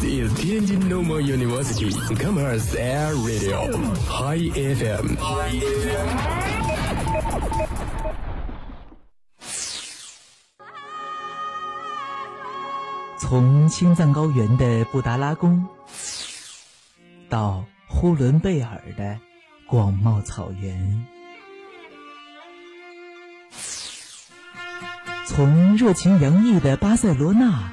This is Tianjin Normal University Commerce Air Radio High FM。从青藏高原的布达拉宫，到呼伦贝尔的广袤草原，从热情洋溢的巴塞罗那，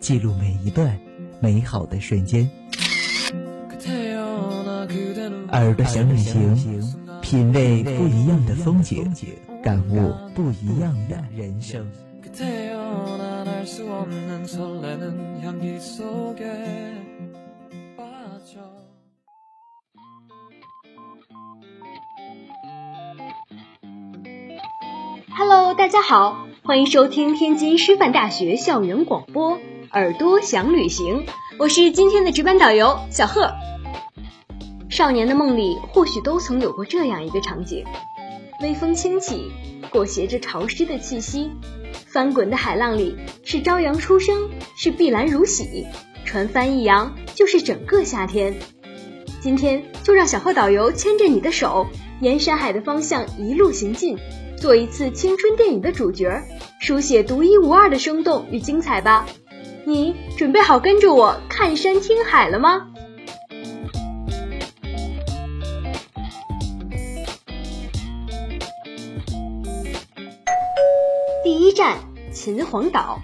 记录每一段美好的瞬间。耳朵想旅行，品味不一样的风景，感悟不一样的人生。Hello，大家好，欢迎收听天津师范大学校园广播。耳朵想旅行》，我是今天的值班导游小贺。少年的梦里，或许都曾有过这样一个场景：微风轻起，裹挟着潮湿的气息。翻滚的海浪里，是朝阳初升，是碧蓝如洗，船帆一扬，就是整个夏天。今天就让小贺导游牵着你的手，沿山海的方向一路行进，做一次青春电影的主角，书写独一无二的生动与精彩吧。你准备好跟着我看山听海了吗？第一站秦皇岛。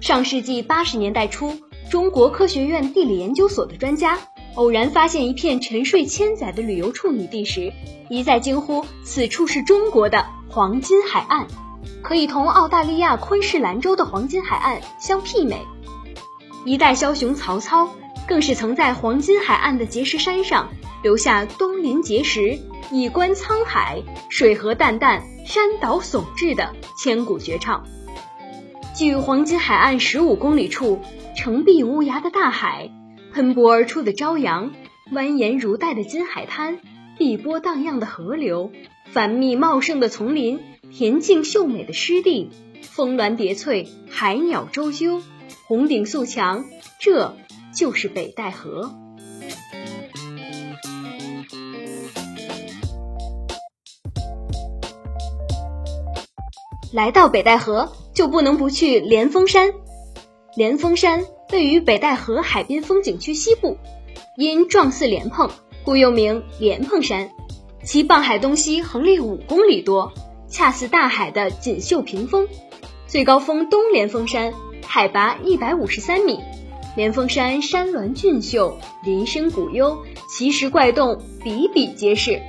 上世纪八十年代初，中国科学院地理研究所的专家偶然发现一片沉睡千载的旅游处女地时，一再惊呼：“此处是中国的黄金海岸，可以同澳大利亚昆士兰州的黄金海岸相媲美。”一代枭雄曹操更是曾在黄金海岸的碣石山上留下“东临碣石，以观沧海，水何澹澹，山岛竦峙”的千古绝唱。距黄金海岸十五公里处，澄碧无涯的大海，喷薄而出的朝阳，蜿蜒如带的金海滩，碧波荡漾的河流，繁密茂盛的丛林，恬静秀美的湿地，峰峦叠翠，海鸟周啾，红顶素墙，这就是北戴河。来到北戴河，就不能不去莲峰山。莲峰山位于北戴河海滨风景区西部，因状似莲蓬，故又名莲蓬山。其傍海东西横列五公里多，恰似大海的锦绣屏风。最高峰东莲峰山，海拔一百五十三米。莲峰山山峦俊秀，林深谷幽，奇石怪洞比比皆是。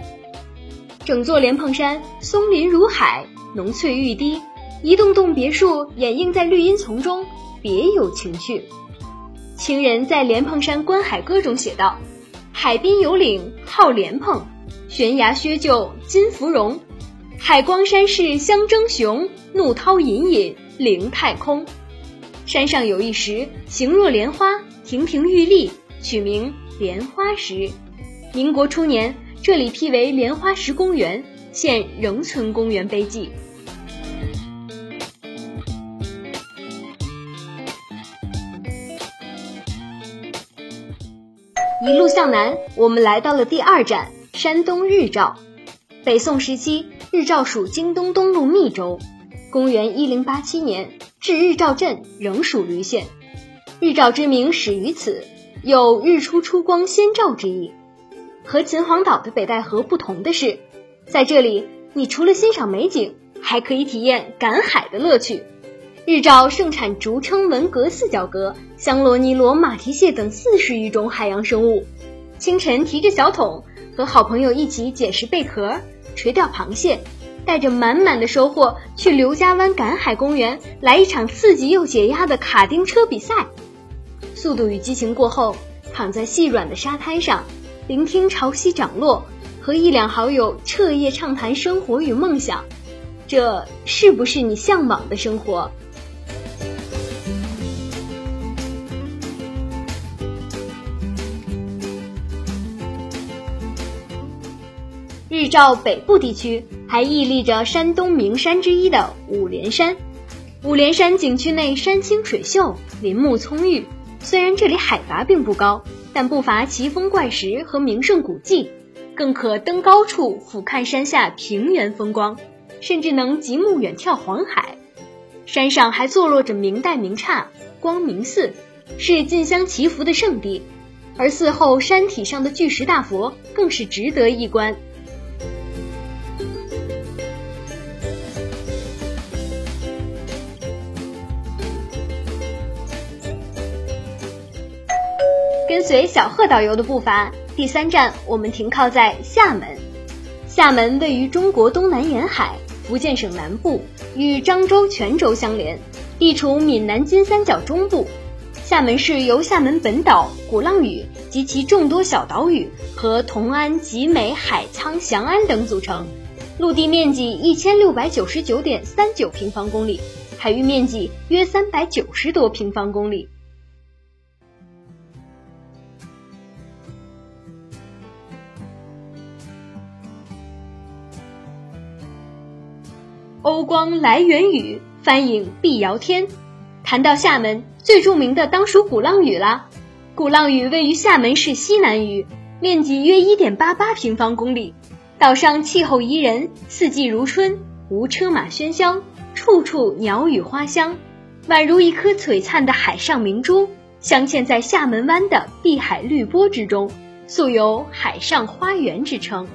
整座莲蓬山松林如海。浓翠欲滴，一栋栋别墅掩映在绿荫丛中，别有情趣。情人在莲蓬山观海歌中写道：“海滨有岭号莲蓬，悬崖削就金芙蓉。海光山势相争雄，怒涛隐隐凌太空。山上有一石，形若莲花，亭亭玉立，取名莲花石。民国初年，这里辟为莲花石公园。”现仍存公园碑记。一路向南，我们来到了第二站山东日照。北宋时期，日照属京东东路密州。公元一零八七年，至日照镇仍属莒县。日照之名始于此，有日出出光先照之意。和秦皇岛的北戴河不同的是。在这里，你除了欣赏美景，还可以体验赶海的乐趣。日照盛产竹蛏、文蛤、四角蛤、香螺、尼螺、马蹄蟹等四十余种海洋生物。清晨提着小桶，和好朋友一起捡拾贝壳、垂钓螃蟹，带着满满的收获去刘家湾赶海公园来一场刺激又解压的卡丁车比赛。速度与激情》过后，躺在细软的沙滩上，聆听潮汐涨落，和一两好友彻夜畅谈生活与梦想，这是不是你向往的生活？日照北部地区，还屹立着山东名山之一的五连山。五连山景区内山清水秀，林木葱郁。虽然这里海拔并不高，但不乏奇峰怪石和名胜古迹，更可登高处俯瞰山下平原风光，甚至能极目远眺黄海。山上还坐落着明代名刹光明寺，是进香祈福的圣地。而寺后山体上的巨石大佛更是值得一观。随小贺导游的步伐，第三站我们停靠在厦门。厦门位于中国东南沿海，福建省南部，与漳州、泉州相连，地处闽南金三角中部。厦门市由厦门本岛、鼓浪屿及其众多小岛屿和同安、集美、海沧、翔安等组成，陆地面积一千六百九十九点三九平方公里，海域面积约三百九十多平方公里。欧光来源于翻影碧瑶天。谈到厦门，最著名的当属鼓浪屿啦。鼓浪屿位于厦门市西南隅，面积约一点八八平方公里。岛上气候宜人，四季如春，无车马喧嚣，处处鸟语花香，宛如一颗璀璨的海上明珠，镶嵌在厦门湾的碧海绿波之中，素有“海上花园”之称。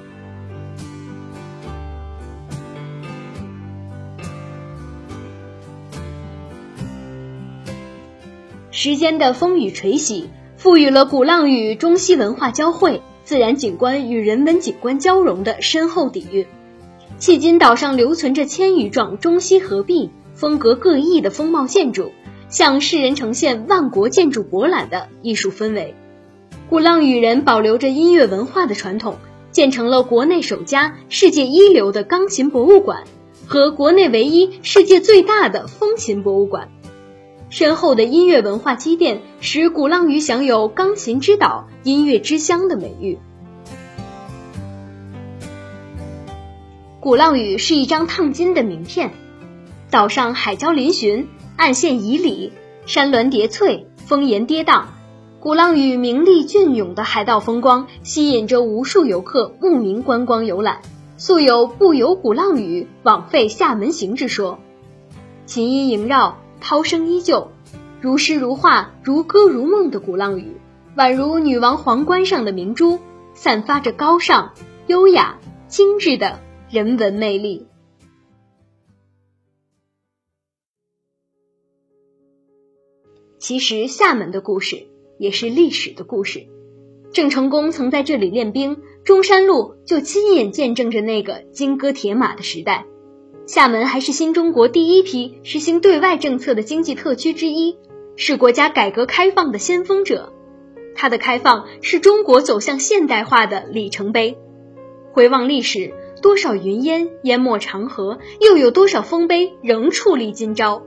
时间的风雨锤洗，赋予了鼓浪屿中西文化交汇、自然景观与人文景观交融的深厚底蕴。迄今，岛上留存着千余幢中西合璧、风格各异的风貌建筑，向世人呈现万国建筑博览的艺术氛围。鼓浪屿人保留着音乐文化的传统，建成了国内首家、世界一流的钢琴博物馆和国内唯一、世界最大的风琴博物馆。深厚的音乐文化积淀，使鼓浪屿享有“钢琴之岛”“音乐之乡”的美誉。鼓浪屿是一张烫金的名片，岛上海礁嶙峋，岸线迤逦，山峦叠翠，峰岩跌宕。鼓浪屿明丽隽永的海岛风光，吸引着无数游客慕名观光游览，素有“不游鼓浪屿，枉费厦门行”之说。琴音萦绕。涛声依旧，如诗如画、如歌如梦的鼓浪屿，宛如女王皇冠上的明珠，散发着高尚、优雅、精致的人文魅力。其实，厦门的故事也是历史的故事。郑成功曾在这里练兵，中山路就亲眼见证着那个金戈铁马的时代。厦门还是新中国第一批实行对外政策的经济特区之一，是国家改革开放的先锋者。它的开放是中国走向现代化的里程碑。回望历史，多少云烟淹没长河，又有多少丰碑仍矗立今朝。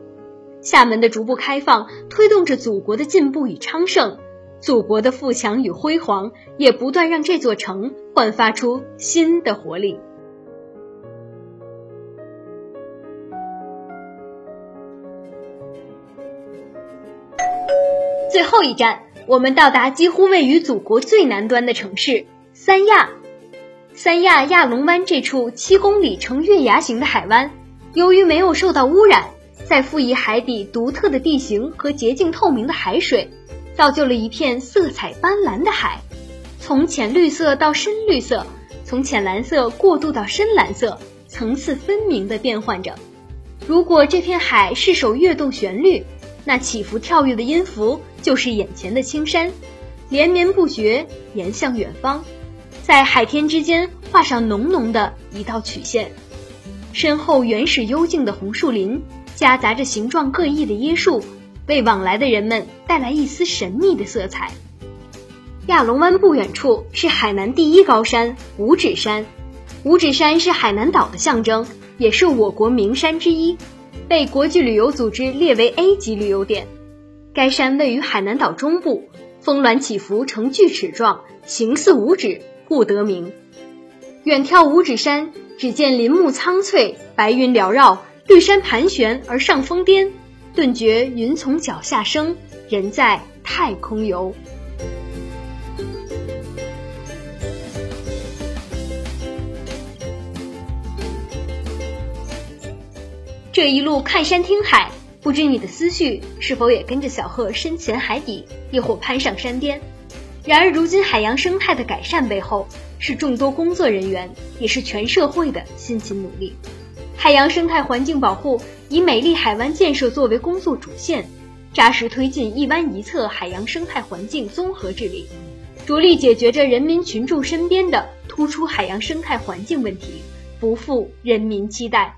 厦门的逐步开放，推动着祖国的进步与昌盛，祖国的富强与辉煌，也不断让这座城焕发出新的活力。最后一站，我们到达几乎位于祖国最南端的城市三亚。三亚亚龙湾这处七公里呈月牙形的海湾，由于没有受到污染，再赋予海底独特的地形和洁净透明的海水，造就了一片色彩斑斓的海，从浅绿色到深绿色，从浅蓝色过渡到深蓝色，层次分明地变换着。如果这片海是首跃动旋律。那起伏跳跃的音符就是眼前的青山，连绵不绝，延向远方，在海天之间画上浓浓的一道曲线。身后原始幽静的红树林，夹杂着形状各异的椰树，为往来的人们带来一丝神秘的色彩。亚龙湾不远处是海南第一高山五指山，五指山是海南岛的象征，也是我国名山之一，被国际旅游组织列为 A 级旅游点。该山位于海南岛中部，峰峦起伏呈锯齿状，形似五指，故得名。远眺五指山，只见林木苍翠，白云缭绕，绿山盘旋而上峰巅，顿觉云从脚下生，人在太空游。这一路看山听海，不知你的思绪是否也跟着小贺深潜海底，亦或攀上山巅？然而，如今海洋生态的改善背后，是众多工作人员，也是全社会的辛勤努力。海洋生态环境保护以美丽海湾建设作为工作主线，扎实推进一湾一策海洋生态环境综合治理，着力解决着人民群众身边的突出海洋生态环境问题，不负人民期待。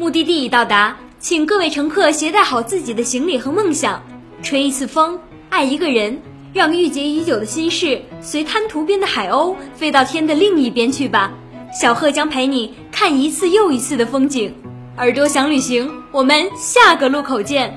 目的地已到达，请各位乘客携带好自己的行李和梦想，吹一次风，爱一个人，让郁结已久的心事随滩涂边的海鸥飞到天的另一边去吧。小贺将陪你看一次又一次的风景，耳朵想旅行，我们下个路口见。